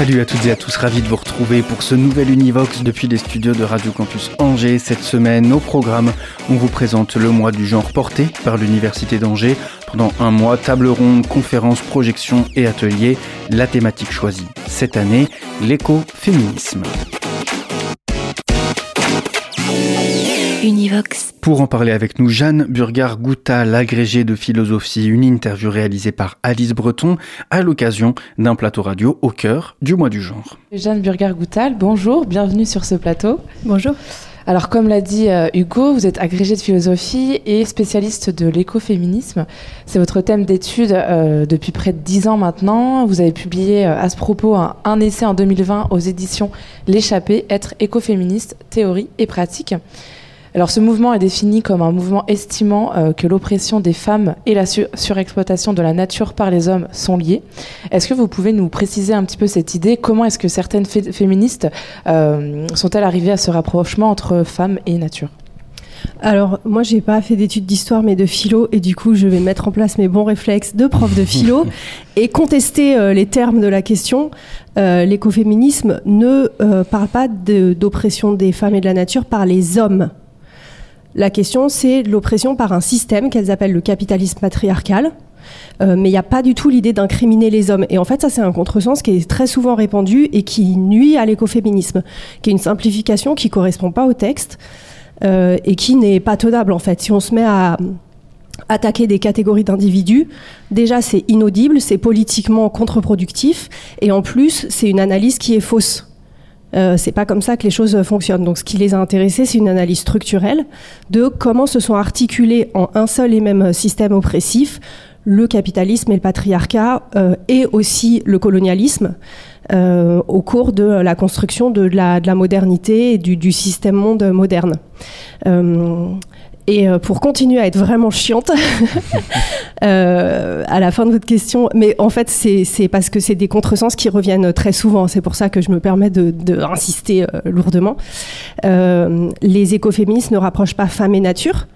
Salut à toutes et à tous, ravi de vous retrouver pour ce nouvel Univox depuis les studios de Radio Campus Angers. Cette semaine, au programme, on vous présente le mois du genre porté par l'Université d'Angers. Pendant un mois, table ronde, conférences, projections et ateliers. La thématique choisie cette année, l'écoféminisme. Univox. Pour en parler avec nous, Jeanne Burgard-Gouta, l'agrégée de philosophie, une interview réalisée par Alice Breton à l'occasion d'un plateau radio au cœur du mois du genre. Jeanne Burgard-Goutal, bonjour, bienvenue sur ce plateau. Bonjour. Alors comme l'a dit euh, Hugo, vous êtes agrégée de philosophie et spécialiste de l'écoféminisme. C'est votre thème d'étude euh, depuis près de dix ans maintenant. Vous avez publié euh, à ce propos un, un essai en 2020 aux éditions L'échappée, être écoféministe, théorie et pratique. Alors ce mouvement est défini comme un mouvement estimant euh, que l'oppression des femmes et la su- surexploitation de la nature par les hommes sont liées. Est-ce que vous pouvez nous préciser un petit peu cette idée? Comment est-ce que certaines fé- féministes euh, sont-elles arrivées à ce rapprochement entre femmes et nature? Alors, moi, j'ai pas fait d'études d'histoire, mais de philo, et du coup, je vais mettre en place mes bons réflexes de prof de philo et contester euh, les termes de la question. Euh, L'écoféminisme ne euh, parle pas de- d'oppression des femmes et de la nature par les hommes. La question, c'est l'oppression par un système qu'elles appellent le capitalisme patriarcal. Euh, mais il n'y a pas du tout l'idée d'incriminer les hommes. Et en fait, ça, c'est un contresens qui est très souvent répandu et qui nuit à l'écoféminisme, qui est une simplification qui correspond pas au texte euh, et qui n'est pas tenable, en fait. Si on se met à attaquer des catégories d'individus, déjà, c'est inaudible, c'est politiquement contre-productif, et en plus, c'est une analyse qui est fausse. Euh, c'est pas comme ça que les choses fonctionnent. Donc, ce qui les a intéressés, c'est une analyse structurelle de comment se sont articulés en un seul et même système oppressif le capitalisme et le patriarcat euh, et aussi le colonialisme euh, au cours de la construction de la, de la modernité et du, du système monde moderne. Euh, et euh, pour continuer à être vraiment chiante, euh, à la fin de votre question, mais en fait, c'est parce que c'est des contresens qui reviennent très souvent. C'est pour ça que je me permets de, de insister euh, lourdement. Les écoféministes ne rapprochent pas femme et nature.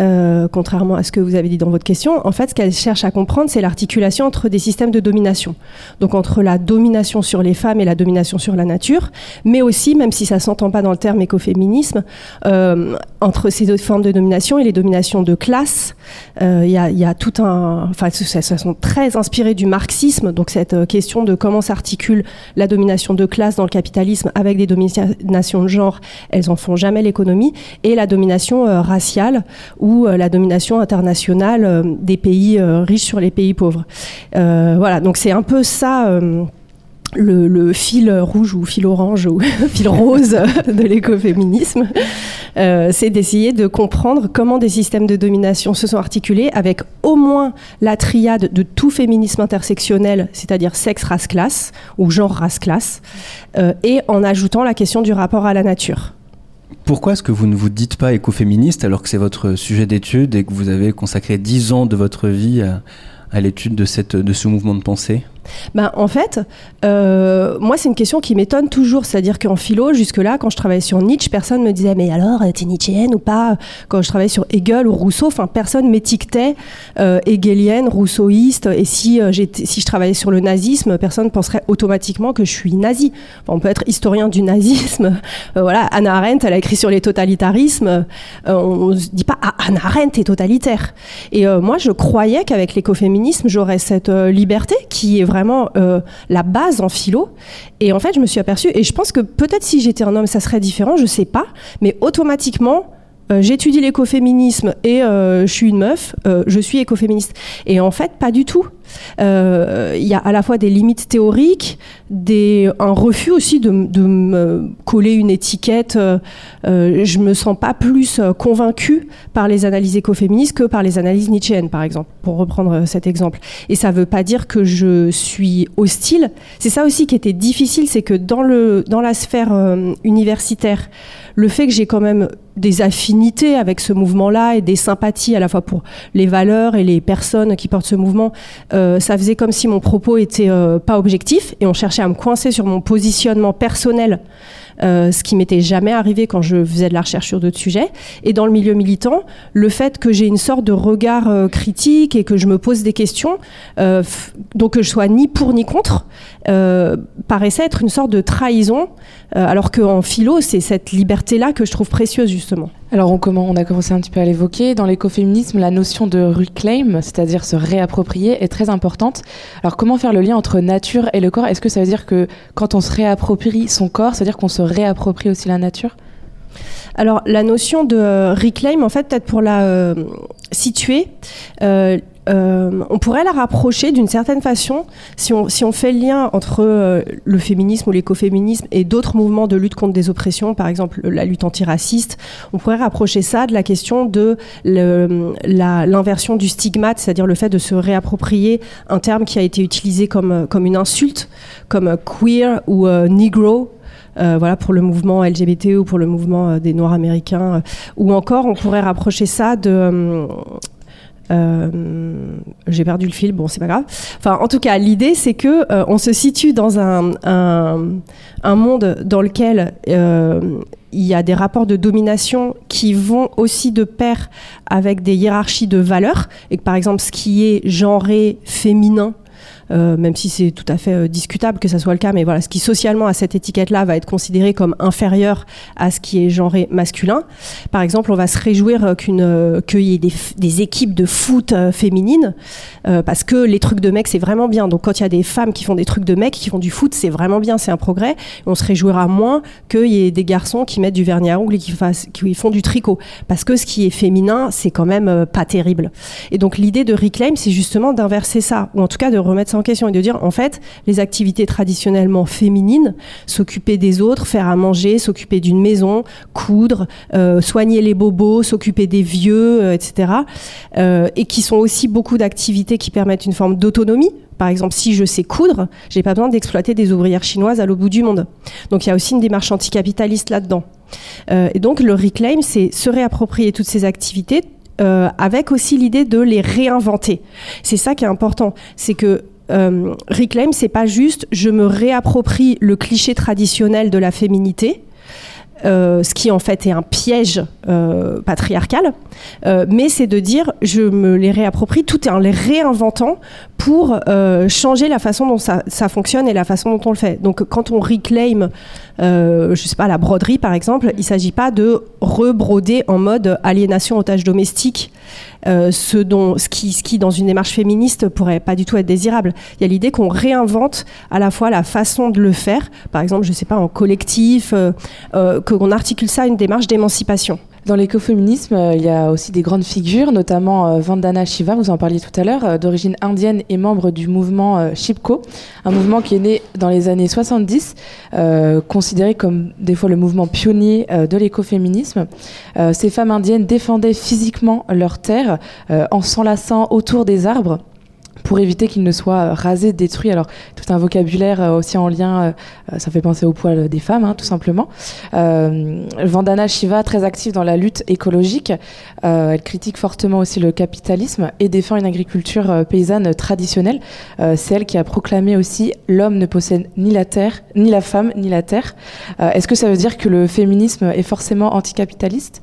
Euh, contrairement à ce que vous avez dit dans votre question, en fait, ce qu'elles cherchent à comprendre, c'est l'articulation entre des systèmes de domination. Donc entre la domination sur les femmes et la domination sur la nature, mais aussi, même si ça s'entend pas dans le terme écoféminisme, euh, entre ces deux formes de domination et les dominations de classe, euh, il il y a tout un, enfin, ça, sont très inspirés du marxisme. Donc cette euh, question de comment s'articule la domination de classe dans le capitalisme avec des dominations de genre, elles en font jamais l'économie, et la domination euh, raciale ou euh, la domination internationale euh, des pays euh, riches sur les pays pauvres. Voilà, donc c'est un peu ça. le, fil rouge ou fil orange ou fil rose de l'écoféminisme, c'est d'essayer de comprendre comment des systèmes de domination se sont articulés avec au moins la triade de tout féminisme intersectionnel, c'est-à-dire sexe, race, classe ou genre, race, classe, et en ajoutant la question du rapport à la nature. Pourquoi est-ce que vous ne vous dites pas écoféministe alors que c'est votre sujet d'étude et que vous avez consacré 10 ans de votre vie à, l'étude de ce mouvement de pensée? Ben, en fait, euh, moi, c'est une question qui m'étonne toujours. C'est-à-dire qu'en philo, jusque-là, quand je travaillais sur Nietzsche, personne me disait Mais alors, euh, t'es nietzschéenne ou pas? Quand je travaillais sur Hegel ou Rousseau, enfin, personne m'étiquetait euh, hegelienne, rousseauiste. Et si, euh, je travaillais sur le nazisme, personne penserait automatiquement que je suis nazi. On peut être historien du nazisme. Voilà, Anna Arendt, elle a écrit sur les totalitarismes. On ne se dit pas Ah, Anna Arendt est totalitaire. Et moi, je croyais qu'avec l'écoféminisme, j'aurais cette liberté qui est vraiment euh, la base en philo. Et en fait, je me suis aperçue, et je pense que peut-être si j'étais un homme, ça serait différent, je sais pas, mais automatiquement, euh, j'étudie l'écoféminisme et euh, je suis une meuf, je suis écoféministe. Et en fait, pas du tout. Il y a à la fois des limites théoriques, un refus aussi de, me coller une étiquette. je me sens pas plus convaincue par les analyses écoféministes que par les analyses nietzschéennes, par exemple, pour reprendre cet exemple. Et ça veut pas dire que je suis hostile. C'est ça aussi qui était difficile, c'est que dans, la sphère universitaire, le fait que j'ai quand même des affinités avec ce mouvement-là et des sympathies à la fois pour les valeurs et les personnes qui portent ce mouvement, euh, ça faisait comme si mon propos était euh, pas objectif et on cherchait à me coincer sur mon positionnement personnel euh, ce qui m'était jamais arrivé quand je faisais de la recherche sur d'autres sujets. Et dans le milieu militant, le fait que j'ai une sorte de regard euh, critique et que je me pose des questions, euh, donc que je sois ni pour ni contre, paraissait être une sorte de trahison, alors qu'en philo, c'est cette liberté-là que je trouve précieuse justement. Alors on, a commencé un petit peu à l'évoquer. Dans l'écoféminisme, la notion de reclaim, c'est-à-dire se réapproprier, est très importante. Alors comment faire le lien entre nature et le corps? Est-ce que ça veut dire que quand on se réapproprie son corps, ça veut dire qu'on se réapproprie aussi la nature? Alors la notion de reclaim, en fait, peut-être pour la euh, situer, euh, euh, on pourrait la rapprocher d'une certaine façon si on, fait le lien entre euh, le féminisme ou l'écoféminisme et d'autres mouvements de lutte contre des oppressions, par exemple la lutte antiraciste. On pourrait rapprocher ça de la question de l'inversion du stigmate, c'est-à-dire le fait de se réapproprier un terme qui a été utilisé comme, comme une insulte, comme queer ou euh, negro. voilà pour le mouvement LGBT ou pour le mouvement des Noirs américains, ou encore on pourrait rapprocher ça de euh, j'ai perdu le fil, bon, c'est pas grave. Enfin, en tout cas, l'idée, c'est que euh, on se situe dans un, un, monde dans lequel euh, il y a des rapports de domination qui vont aussi de pair avec des hiérarchies de valeurs, et que par exemple, ce qui est genré féminin même si c'est tout à fait euh, discutable que ça soit le cas, mais voilà, ce qui socialement à cette étiquette-là va être considéré comme inférieur à ce qui est genré masculin. Par exemple, on va se réjouir euh, qu'une qu'il y ait des, des, équipes de foot féminines, parce que les trucs de mecs c'est vraiment bien. Donc quand il y a des femmes qui font des trucs de mecs, qui font du foot, c'est vraiment bien, c'est un progrès. on se réjouira moins qu'il y ait des garçons qui mettent du vernis à ongles et qui, qui font du tricot, parce que ce qui est féminin, c'est quand même pas terrible. Et donc l'idée de Reclaim, c'est justement d'inverser ça, ou en tout cas de remettre en question et de dire, en fait, les activités traditionnellement féminines, s'occuper des autres, faire à manger, s'occuper d'une maison, coudre, euh, soigner les bobos, s'occuper des vieux, euh, etc. Euh, et qui sont aussi beaucoup d'activités qui permettent une forme d'autonomie. Par exemple, si je sais coudre, j'ai pas besoin d'exploiter des ouvrières chinoises à l'autre bout du monde. Donc il y a aussi une démarche anticapitaliste là-dedans. et donc le reclaim, c'est se réapproprier toutes ces activités avec aussi l'idée de les réinventer. C'est ça qui est important, c'est que euh, Reclaim, c'est pas juste je me réapproprie le cliché traditionnel de la féminité. Euh, ce qui en fait est un piège euh, patriarcal, mais c'est de dire je me les réapproprie tout en les réinventant pour changer la façon dont ça, ça, fonctionne et la façon dont on le fait. Donc quand on reclaim euh, je sais pas, la broderie par exemple, il s'agit pas de rebroder en mode aliénation otage domestique, euh, ce, dont, ce, qui, ce qui, dans une démarche féministe, pourrait pas du tout être désirable. Il y a l'idée qu'on réinvente à la fois la façon de le faire, par exemple, je sais pas, en collectif, euh, euh qu'on articule ça à une démarche d'émancipation. Dans l'écoféminisme, euh, il y a aussi des grandes figures, notamment euh, Vandana Shiva, vous en parliez tout à l'heure, euh, d'origine indienne et membre du mouvement Shipko, un mouvement qui est né dans les années 70, considéré comme des fois le mouvement pionnier de l'écoféminisme. ces femmes indiennes défendaient physiquement leurs terres en s'enlaçant autour des arbres pour éviter qu'il ne soit euh, rasé, détruit. Alors, tout un vocabulaire euh, aussi en lien, euh, ça fait penser au poil des femmes, hein, tout simplement. Vandana Shiva, très active dans la lutte écologique, elle critique fortement aussi le capitalisme et défend une agriculture paysanne traditionnelle. C'est elle qui a proclamé aussi l'homme ne possède ni la terre, ni la femme, ni la terre. Est-ce que ça veut dire que le féminisme est forcément anticapitaliste?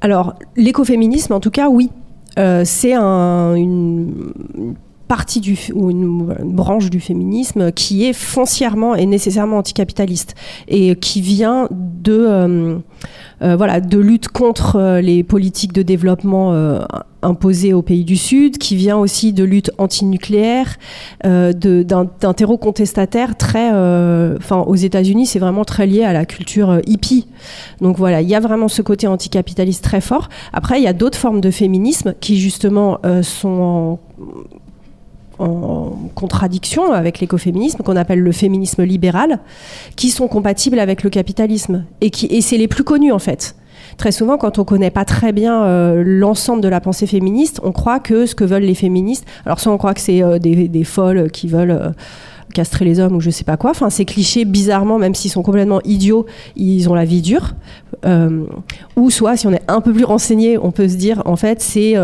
Alors, l'écoféminisme, en tout cas, oui. Euh, c'est une, partie du, ou une, branche du féminisme qui est foncièrement et nécessairement anticapitaliste et qui vient de, euh, euh, voilà, de lutte contre les politiques de développement imposées aux pays du Sud, qui vient aussi de lutte antinucléaire, d'un terreau contestataire très, enfin aux États-Unis, c'est vraiment très lié à la culture hippie. Donc voilà, il y a vraiment ce côté anticapitaliste très fort. Après, il y a d'autres formes de féminisme qui justement sont en contradiction avec l'écoféminisme qu'on appelle le féminisme libéral, qui sont compatibles avec le capitalisme et et c'est les plus connus en fait. Très souvent, quand on connaît pas très bien euh, l'ensemble de la pensée féministe, on croit que ce que veulent les féministes, alors soit on croit que c'est euh, des, des, folles qui veulent euh, castrer les hommes ou je sais pas quoi. Enfin, ces clichés, bizarrement, même s'ils sont complètement idiots, ils ont la vie dure. Ou soit, si on est un peu plus renseigné, on peut se dire, en fait, c'est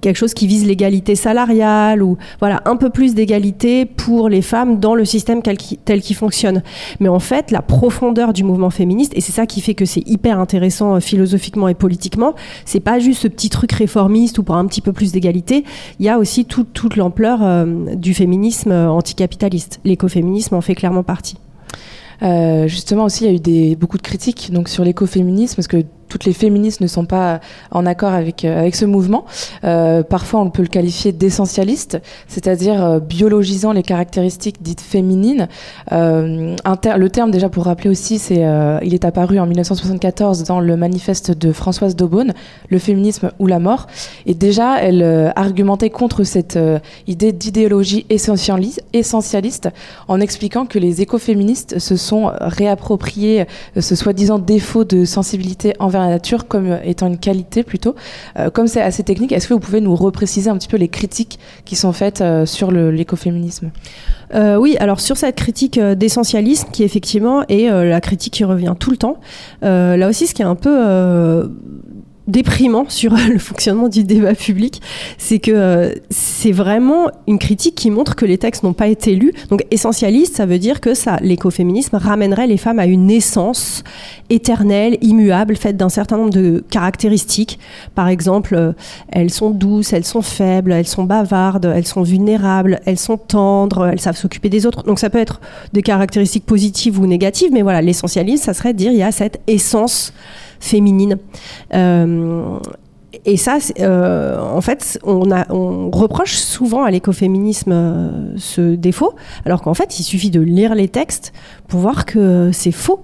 quelque chose qui vise l'égalité salariale ou voilà un peu plus d'égalité pour les femmes dans le système tel qu'il fonctionne. Mais en fait, la profondeur du mouvement féministe, et c'est ça qui fait que c'est hyper intéressant euh, philosophiquement et politiquement, c'est pas juste ce petit truc réformiste ou pour un petit peu plus d'égalité. Il y a aussi toute l'ampleur du féminisme anticapitaliste. L'écoféminisme en fait clairement partie. Euh, justement aussi, il y a eu beaucoup de critiques donc sur l'écoféminisme parce que toutes les féministes ne sont pas en accord avec, euh, avec ce mouvement. Euh, parfois, on peut le qualifier d'essentialiste, c'est-à-dire euh, biologisant les caractéristiques dites féminines. Euh, le terme, déjà pour rappeler aussi, c'est, euh, il est apparu en 1974 dans le manifeste de Françoise Daubonne, Le féminisme ou la mort. Et déjà, elle euh, argumentait contre cette idée d'idéologie essentialiste en expliquant que les écoféministes se sont réappropriés ce soi-disant défaut de sensibilité envers la nature comme étant une qualité plutôt. Euh, comme c'est assez technique, est-ce que vous pouvez nous repréciser un petit peu les critiques qui sont faites euh, sur l'écoféminisme? Euh, Oui, alors sur cette critique d'essentialisme qui effectivement est la critique qui revient tout le temps, là aussi ce qui est un peu déprimant sur le fonctionnement du débat public, c'est que euh, c'est vraiment une critique qui montre que les textes n'ont pas été lus. Donc essentialiste, ça veut dire que ça, l'écoféminisme ramènerait les femmes à une essence éternelle, immuable, faite d'un certain nombre de caractéristiques. Par exemple, euh, elles sont douces, elles sont faibles, elles sont bavardes, elles sont vulnérables, elles sont tendres, elles savent s'occuper des autres. Donc ça peut être des caractéristiques positives ou négatives, mais voilà, l'essentialisme, ça serait dire il y a cette essence féminine. Euh, et ça, euh, en fait, on, reproche souvent à l'écoféminisme euh, ce défaut, alors qu'en fait, il suffit de lire les textes pour voir que c'est faux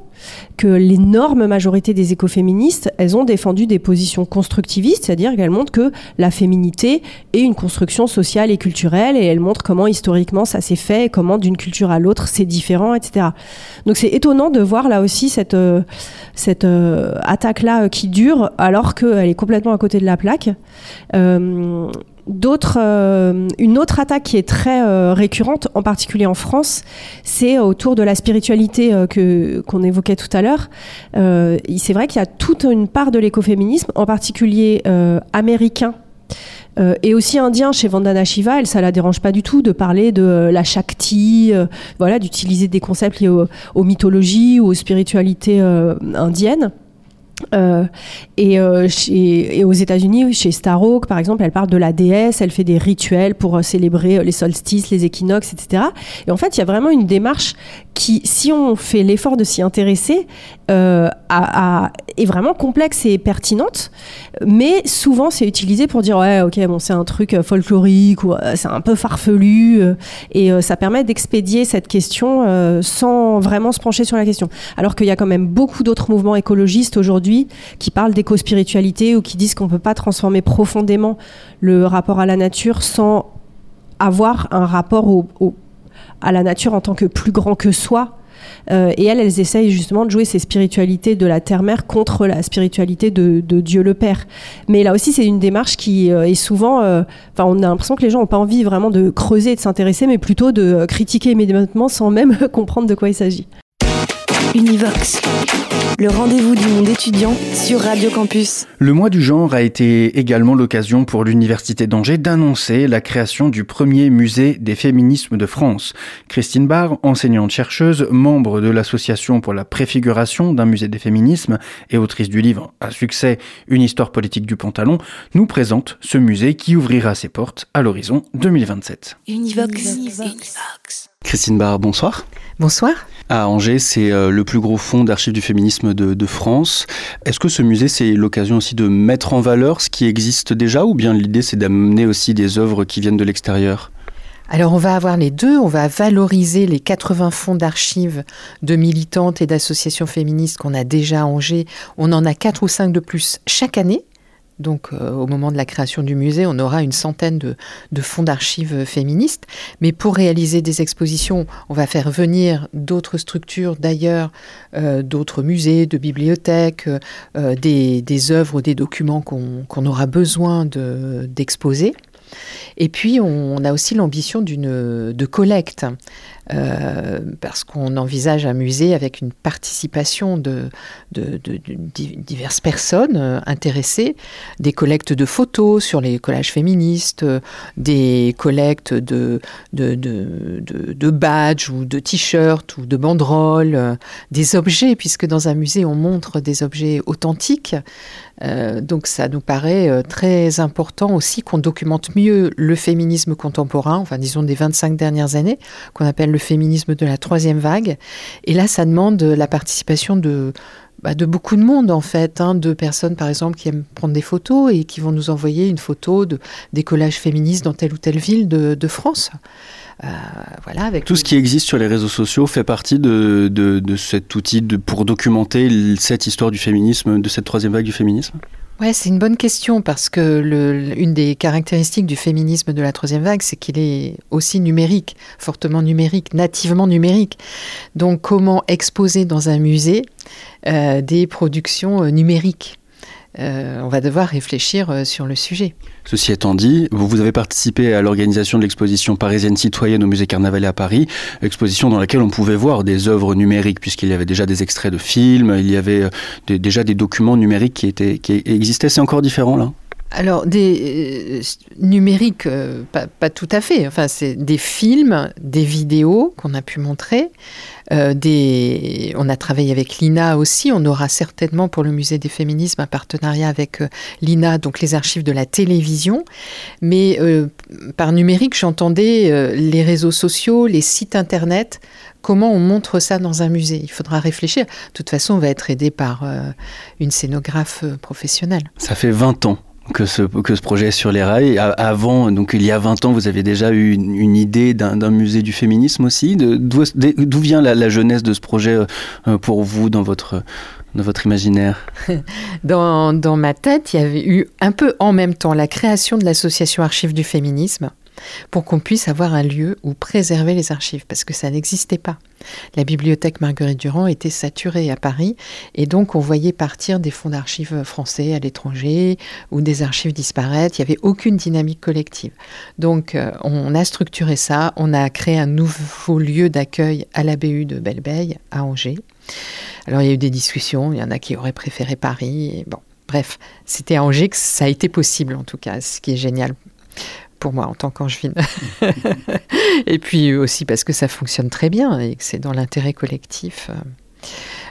que l'énorme majorité des écoféministes, elles ont défendu des positions constructivistes, c'est-à-dire qu'elles montrent que la féminité est une construction sociale et culturelle, et elles montrent comment historiquement ça s'est fait, comment d'une culture à l'autre c'est différent, etc. Donc c'est étonnant de voir là aussi cette, euh, euh, attaque-là qui dure, alors qu'elle est complètement à côté de la plaque. Euh, D'autres, euh, une autre attaque qui est très euh, récurrente, en particulier en France, c'est autour de la spiritualité euh, que qu'on évoquait tout à l'heure. c'est vrai qu'il y a toute une part de l'écoféminisme, en particulier américain. et aussi indien chez Vandana Shiva, elle, ça la dérange pas du tout de parler de la Shakti, voilà, d'utiliser des concepts liés aux mythologies ou aux spiritualités indiennes. Euh, et, euh, et, aux États-Unis, chez Starhawk, par exemple, elle parle de la déesse, elle fait des rituels pour euh, célébrer les solstices, les équinoxes, etc. Et en fait, il y a vraiment une démarche qui, si on fait l'effort de s'y intéresser, euh, est vraiment complexe et pertinente. Mais souvent, c'est utilisé pour dire ouais, ok, bon, c'est un truc folklorique ou c'est un peu farfelu, et ça permet d'expédier cette question sans vraiment se pencher sur la question. Alors qu'il y a quand même beaucoup d'autres mouvements écologistes aujourd'hui qui parlent d'éco-spiritualité ou qui disent qu'on peut pas transformer profondément le rapport à la nature sans avoir un rapport à la nature en tant que plus grand que soi. Euh, et elles, elles essayent justement de jouer ces spiritualités de la terre-mère contre la spiritualité de, Dieu le Père. Mais là aussi, c'est une démarche qui euh, est souvent. Euh, enfin, on a l'impression que les gens n'ont pas envie vraiment de creuser et de s'intéresser, mais plutôt de critiquer immédiatement sans même comprendre de quoi il s'agit. Univox, le rendez-vous du monde étudiant sur Radio Campus. Le mois du genre a été également l'occasion pour l'Université d'Angers d'annoncer la création du premier musée des féminismes de France. Christine Barr, enseignante-chercheuse, membre de l'Association pour la préfiguration d'un musée des féminismes et autrice du livre à succès Une histoire politique du pantalon, nous présente ce musée qui ouvrira ses portes à l'horizon 2027. Univox. Univox. Christine Barr, bonsoir. Bonsoir. À Angers, c'est euh, le plus gros fonds d'archives du féminisme de, France. Est-ce que ce musée, c'est l'occasion aussi de mettre en valeur ce qui existe déjà ou bien l'idée, c'est d'amener aussi des œuvres qui viennent de l'extérieur? Alors on va avoir les deux, on va valoriser les 80 fonds d'archives de militantes et d'associations féministes qu'on a déjà à Angers. On en a quatre ou cinq de plus chaque année Donc euh, au moment de la création du musée, on aura une centaine de, fonds d'archives féministes. Mais pour réaliser des expositions, on va faire venir d'autres structures d'ailleurs, euh, d'autres musées, de bibliothèques, euh, des, des, œuvres, des documents qu'on aura besoin d'exposer. et puis, on, a aussi l'ambition de collecte. Euh, parce qu'on envisage un musée avec une participation de, diverses personnes euh, intéressées, des collectes de photos sur les collages féministes, euh, des collectes de, badges ou de t-shirts ou de banderoles, des objets, puisque dans un musée on montre des objets authentiques. donc ça nous paraît très important aussi qu'on documente mieux le féminisme contemporain, enfin disons des 25 dernières années, qu'on appelle le féminisme de la troisième vague. Et là, ça demande la participation de, bah, beaucoup de monde, en fait. Hein, de personnes, par exemple, qui aiment prendre des photos et qui vont nous envoyer une photo de, des collages féministes dans telle ou telle ville de, France. Euh, voilà, avec Tout ce qui existe sur les réseaux sociaux fait partie de cet outil pour documenter cette histoire du féminisme, de cette troisième vague du féminisme? Ouais, c'est une bonne question parce que le, une des caractéristiques du féminisme de la troisième vague, c'est qu'il est aussi numérique, fortement numérique, nativement numérique. Donc, comment exposer dans un musée euh, des productions euh, numériques? Euh, on va devoir réfléchir euh, sur le sujet. Ceci étant dit, vous, avez participé à l'organisation de l'exposition parisienne citoyenne au musée Carnavalet à Paris, exposition dans laquelle on pouvait voir des œuvres numériques, puisqu'il y avait déjà des extraits de films, il y avait euh, déjà des documents numériques qui, étaient, qui existaient. C'est encore différent là? Alors, des numériques, pas, pas, tout à fait. Enfin, c'est des films, des vidéos qu'on a pu montrer, euh. On a travaillé avec l'INA aussi. On aura certainement pour le musée des féminismes un partenariat avec euh, l'INA, donc les archives de la télévision. Mais euh, par numérique, j'entendais les réseaux sociaux, les sites internet. Comment on montre ça dans un musée Il faudra réfléchir. De toute façon, on va être aidé par une scénographe professionnelle. Ça fait 20 ans que ce, que ce projet est sur les rails. Avant, donc il y a 20 ans, vous avez déjà eu une, idée d'un musée du féminisme aussi. D'où vient la, jeunesse de ce projet euh, pour vous dans votre, dans votre imaginaire? Dans, dans ma tête, il y avait eu un peu en même temps la création de l'association Archives du féminisme pour qu'on puisse avoir un lieu où préserver les archives, parce que ça n'existait pas. La bibliothèque Marguerite Durand était saturée à Paris, et donc on voyait partir des fonds d'archives français à l'étranger, ou des archives disparaître, il n'y avait aucune dynamique collective. Donc euh, on a structuré ça, on a créé un nouveau lieu d'accueil à la BU de Belleveille, à Angers. Alors il y a eu des discussions, il y en a qui auraient préféré Paris, bon. Bref, c'était à Angers que ça a été possible en tout cas, ce qui est génial pour moi en tant qu'angevine. et puis aussi parce que ça fonctionne très bien et que c'est dans l'intérêt collectif. Euh,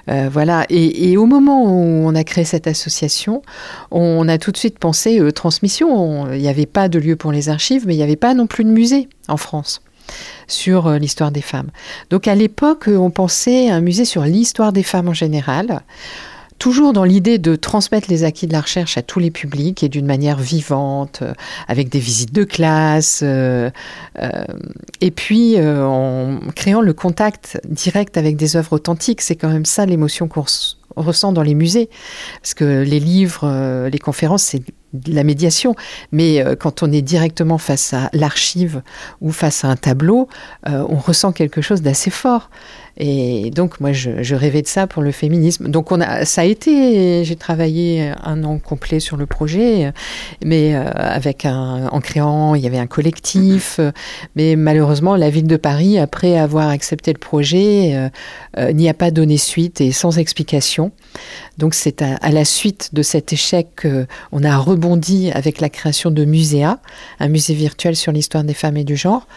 euh, voilà. Et, au moment où on a créé cette association, on a tout de suite pensé euh, transmission. Il n'y avait pas de lieu pour les archives, mais il n'y avait pas non plus de musée en France sur l'histoire des femmes. Donc à l'époque, on pensait un musée sur l'histoire des femmes en général toujours dans l'idée de transmettre les acquis de la recherche à tous les publics et d'une manière vivante, euh, avec des visites de classe, euh, euh, et puis en créant le contact direct avec des œuvres authentiques. C'est quand même ça l'émotion qu'on ressent dans les musées, parce que les livres, les conférences, c'est la médiation, mais quand on est directement face à l'archive ou face à un tableau, on ressent quelque chose d'assez fort. Et donc, moi, je, rêvais de ça pour le féminisme. Donc, on a, ça a été, j'ai travaillé un an complet sur le projet, mais euh, avec un, en créant, il y avait un collectif. Mais malheureusement, la ville de Paris, après avoir accepté le projet, euh, euh, n'y a pas donné suite et sans explication. Donc, c'est à, la suite de cet échec qu'on a rebondi avec la création de Muséa, un musée virtuel sur l'histoire des femmes et du genre,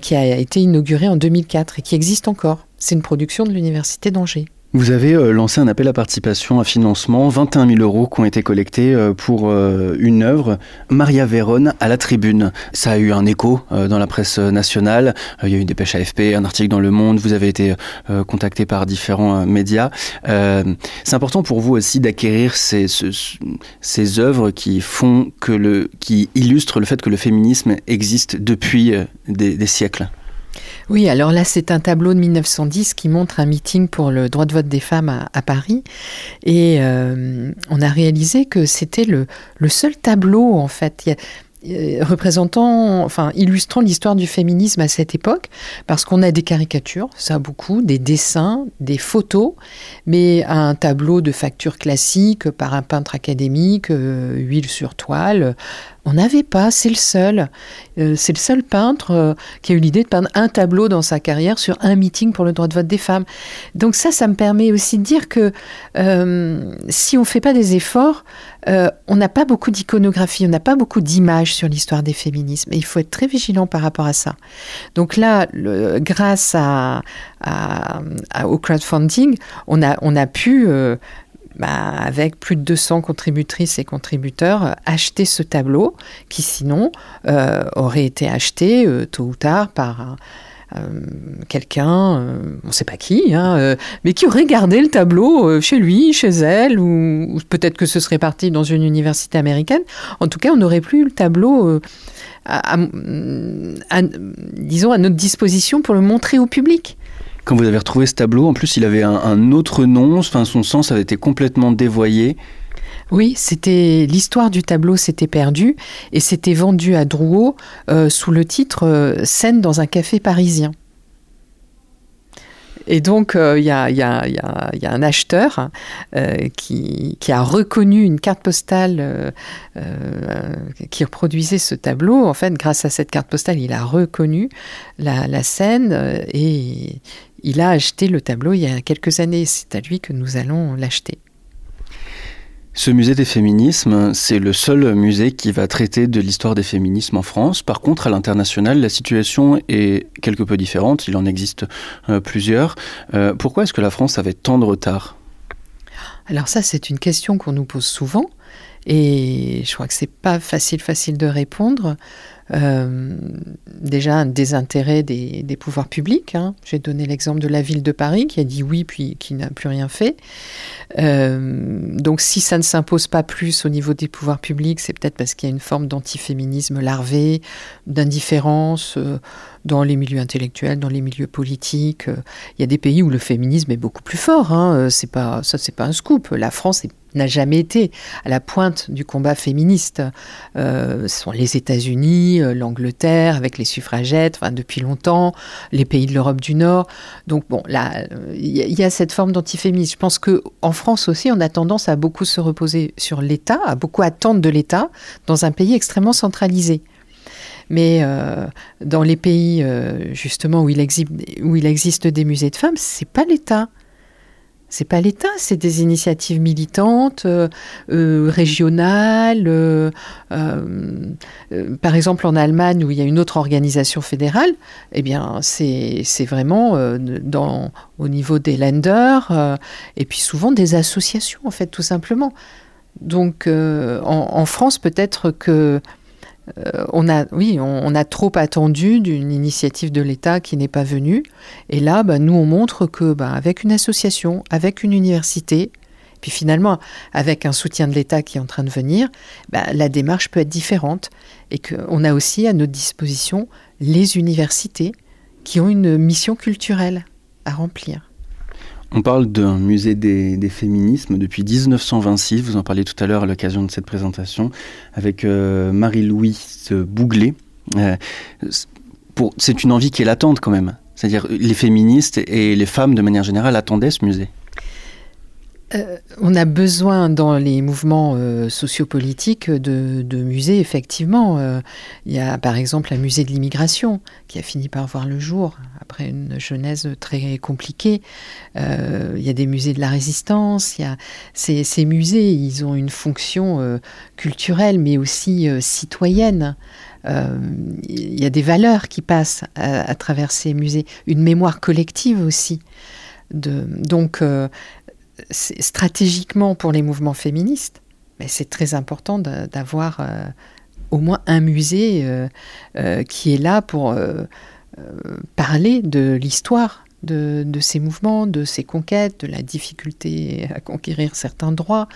qui a été inauguré en 2004 et qui existe encore c'est une production de l'Université d'Angers. Vous avez euh, lancé un appel à participation, à financement, 21 000 euros qui ont été collectés euh, pour euh, une œuvre, Maria Vérone à la tribune. Ça a eu un écho dans la presse nationale, il y a eu des pêches AFP, un article dans Le Monde, vous avez été contacté par différents médias. C'est important pour vous aussi d'acquérir ces, ces œuvres qui font que le, qui illustrent le fait que le féminisme existe depuis des siècles. Oui, alors là, c'est un tableau de 1910 qui montre un meeting pour le droit de vote des femmes à, Paris. Et euh, on a réalisé que c'était le, seul tableau, en fait. Euh, représentant, enfin illustrant l'histoire du féminisme à cette époque, parce qu'on a des caricatures, ça beaucoup, des dessins, des photos, mais un tableau de facture classique par un peintre académique, euh, huile sur toile, on n'avait pas, c'est le seul. Euh, c'est le seul peintre euh, qui a eu l'idée de peindre un tableau dans sa carrière sur un meeting pour le droit de vote des femmes. Donc ça, ça me permet aussi de dire que euh, si on ne fait pas des efforts, on n'a pas beaucoup d'iconographie, on n'a pas beaucoup d'images sur l'histoire des féminismes. Et il faut être très vigilant par rapport à ça. Donc là, grâce à, au crowdfunding, on a, on a pu bah, avec plus de 200 contributrices et contributeurs, euh, acheter ce tableau qui sinon euh, aurait été acheté euh, tôt ou tard par quelqu'un, on ne sait pas qui, hein, mais qui aurait gardé le tableau chez lui, chez elle, ou, peut-être que ce serait parti dans une université américaine. En tout cas, on n'aurait plus le tableau, disons, à notre disposition pour le montrer au public. Quand vous avez retrouvé ce tableau, en plus, il avait un, autre nom, enfin, son sens avait été complètement dévoyé. Oui, c'était l'histoire du tableau s'était perdue et c'était vendu à Drouot euh, sous le titre euh, Scène dans un café parisien. Et donc, euh, il y, a, un acheteur qui, qui, a reconnu une carte postale qui reproduisait ce tableau. En fait, grâce à cette carte postale, il a reconnu la scène et il a acheté le tableau il y a quelques années. C'est à lui que nous allons l'acheter. Ce musée des féminismes, c'est le seul musée qui va traiter de l'histoire des féminismes en France. Par contre, à l'international, la situation est quelque peu différente. Il en existe euh, plusieurs. Euh, pourquoi est-ce que la France avait tant de retard? Alors ça, c'est une question qu'on nous pose souvent. Et je crois que c'est pas facile, facile de répondre. Euh, déjà un désintérêt des, pouvoirs publics. Hein. J'ai donné l'exemple de la ville de Paris qui a dit oui puis qui n'a plus rien fait. Euh, donc si ça ne s'impose pas plus au niveau des pouvoirs publics, c'est peut-être parce qu'il y a une forme d'antiféminisme larvé, d'indifférence euh, dans les milieux intellectuels, dans les milieux politiques. Il y a des pays où le féminisme est beaucoup plus fort. Hein. C'est pas ça, c'est pas un scoop. La France est n'a jamais été à la pointe du combat féministe. Euh, ce sont les États-Unis, euh, l'Angleterre avec les suffragettes, enfin, depuis longtemps, les pays de l'Europe du Nord. Donc bon, là, il y, a cette forme d'antiféminisme. Je pense que en France aussi, on a tendance à beaucoup se reposer sur l'État, à beaucoup attendre de l'État dans un pays extrêmement centralisé. Mais euh, dans les pays justement où il, existe, où il existe des musées de femmes, c'est pas l'État c'est pas l'État, c'est des initiatives militantes, euh, euh, régionales. Euh, par exemple, en Allemagne, où il y a une autre organisation fédérale, eh bien, c'est vraiment au niveau des lenders et puis souvent des associations, en fait, tout simplement. Donc, en, France, peut-être que euh, on a, trop attendu d'une initiative de l'État qui n'est pas venue. Et là, bah, nous, on montre que, bah, avec une association, avec une université, puis finalement, avec un soutien de l'État qui est en train de venir, bah, la démarche peut être différente. Et qu'on a aussi à notre disposition les universités qui ont une mission culturelle à remplir. On parle d'un musée des, féminismes depuis 1926. Vous en parliez tout à l'heure à l'occasion de cette présentation avec euh, Marie-Louise Bouglet. Euh, c'est une envie qui est latente quand même. C'est-à-dire les féministes et les femmes de manière générale attendaient ce musée. Euh, on a besoin dans les mouvements euh, sociopolitiques de, musées, effectivement. Euh, il y a par exemple un musée de l'immigration qui a fini par voir le jour après une genèse très compliquée. il y a des musées de la résistance. Il y a ces, musées, ils ont une fonction culturelle mais aussi citoyenne. il y a des valeurs qui passent à, travers ces musées, une mémoire collective aussi. Donc, stratégiquement pour les mouvements féministes, c'est très important d'avoir euh, au moins un musée euh, euh, qui est là pour parler de l'histoire de, ces mouvements, de ces conquêtes, de la difficulté à conquérir certains droits.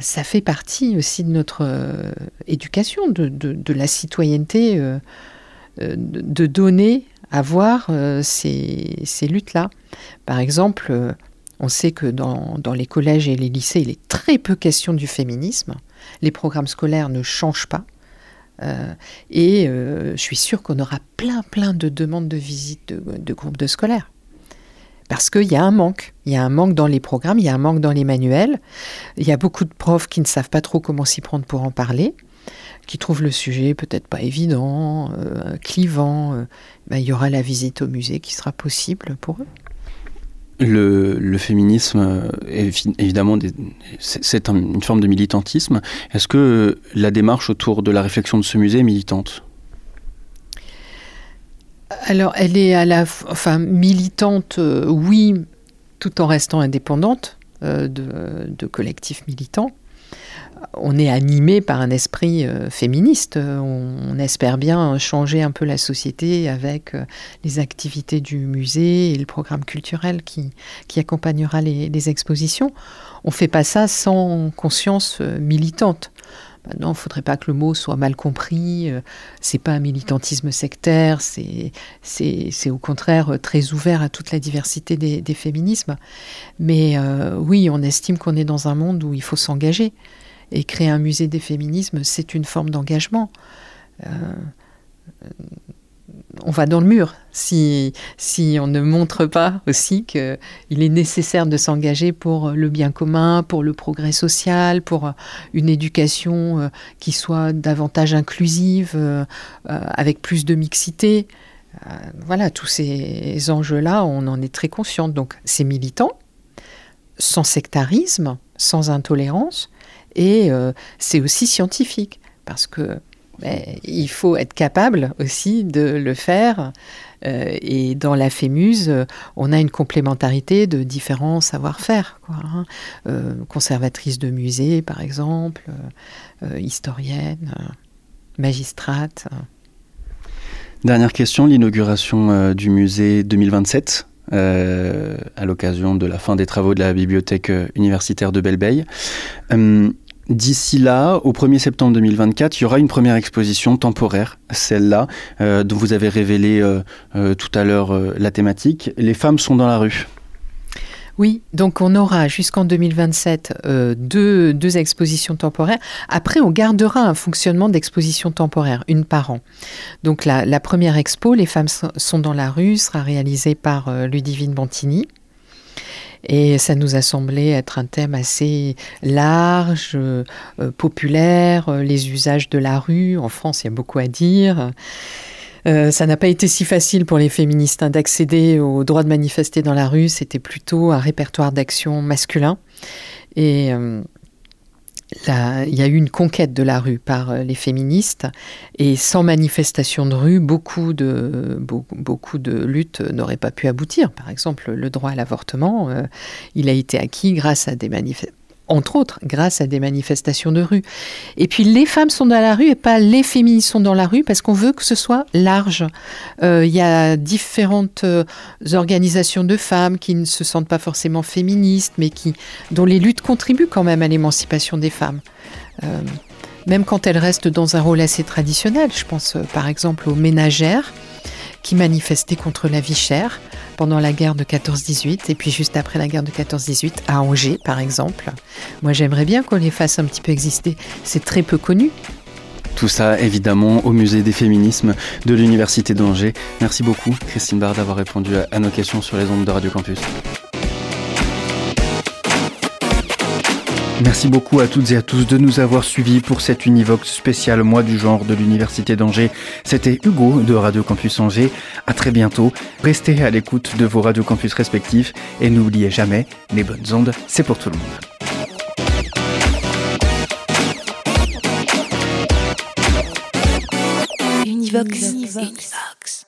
ça fait partie aussi de notre éducation, de, la citoyenneté, de donner avoir ces, ces luttes-là. Par exemple, on sait que dans, les collèges et les lycées, il est très peu question du féminisme. Les programmes scolaires ne changent pas. Euh, et euh, je suis sûre qu'on aura plein, plein de demandes de visite de, groupes de scolaires. Parce qu'il y a un manque. Il y a un manque dans les programmes, il y a un manque dans les manuels. Il y a beaucoup de profs qui ne savent pas trop comment s'y prendre pour en parler, qui trouvent le sujet peut-être pas évident, euh, clivant. Ben, il y aura la visite au musée qui sera possible pour eux. Le, féminisme, évidemment, c'est une forme de militantisme. Est-ce que la démarche autour de la réflexion de ce musée est militante? Alors, elle est à la, enfin, militante, euh, oui, tout en restant indépendante euh, de collectifs militants on est animé par un esprit euh, féministe. On, espère bien changer un peu la société avec euh, les activités du musée et le programme culturel qui, accompagnera les, expositions. On ne fait pas ça sans conscience euh, militante. Maintenant, il ne faudrait pas que le mot soit mal compris. C'est pas un militantisme sectaire, c'est au contraire très ouvert à toute la diversité des, féminismes. Mais oui, on estime qu'on est dans un monde où il faut s'engager. Et créer un musée des féminismes, c'est une forme d'engagement. Euh, on va dans le mur si, si on ne montre pas aussi qu'il est nécessaire de s'engager pour le bien commun, pour le progrès social, pour une éducation euh, qui soit davantage inclusive, euh, avec plus de mixité. Voilà, tous ces enjeux-là, on en est très conscient. Donc c'est militant, sans sectarisme, sans intolérance, et euh, c'est aussi scientifique, parce que ben, il faut être capable aussi de le faire. Euh, et dans la FEMUSE, on a une complémentarité de différents savoir-faire. Hein. Euh, conservatrice de musée, par exemple, historienne, magistrate. Dernière question, l'inauguration du musée 2027 à l'occasion de la fin des travaux de la bibliothèque universitaire de Belleveille. D'ici là, au 1er septembre 2024, il y aura une première exposition temporaire, celle-là, euh, dont vous avez révélé euh, euh, tout à l'heure la thématique. Les femmes sont dans la rue. Oui, donc on aura jusqu'en 2027 deux, deux, expositions temporaires. Après, on gardera un fonctionnement d'exposition temporaire, une par an. Donc la, première expo, Les femmes sont dans la rue, sera réalisée par Ludivine Bantini. Et ça nous a semblé être un thème assez large, euh, populaire, euh, les usages de la rue. En France, il y a beaucoup à dire. Euh, ça n'a pas été si facile pour les féministes hein, d'accéder au droit de manifester dans la rue. C'était plutôt un répertoire d'action masculin. Et il y a eu une conquête de la rue par euh, les féministes et sans manifestation de rue, beaucoup de, luttes n'auraient pas pu aboutir. Par exemple, le droit à l'avortement, euh, il a été acquis grâce à des manifestations entre autres grâce à des manifestations de rue. Et puis les femmes sont dans la rue et pas les féministes sont dans la rue parce qu'on veut que ce soit large. Euh, il y a différentes euh, organisations de femmes qui ne se sentent pas forcément féministes, mais qui, dont les luttes contribuent quand même à l'émancipation des femmes. Euh, même quand elles restent dans un rôle assez traditionnel. Je pense par exemple aux ménagères qui manifestaient contre la vie chère pendant la guerre de 14-18 et puis juste après la guerre de 14-18 à Angers par exemple. Moi j'aimerais bien qu'on les fasse un petit peu exister. C'est très peu connu. Tout ça évidemment au musée des féminismes de l'Université d'Angers. Merci beaucoup Christine Bard d'avoir répondu à nos questions sur les ondes de Radio Campus. Merci beaucoup à toutes et à tous de nous avoir suivis pour cette Univox spéciale mois du genre de l'Université d'Angers. C'était Hugo de Radio Campus Angers. À très bientôt. Restez à l'écoute de vos Radio Campus respectifs et n'oubliez jamais, les bonnes ondes, c'est pour tout le monde. Univox. Univox.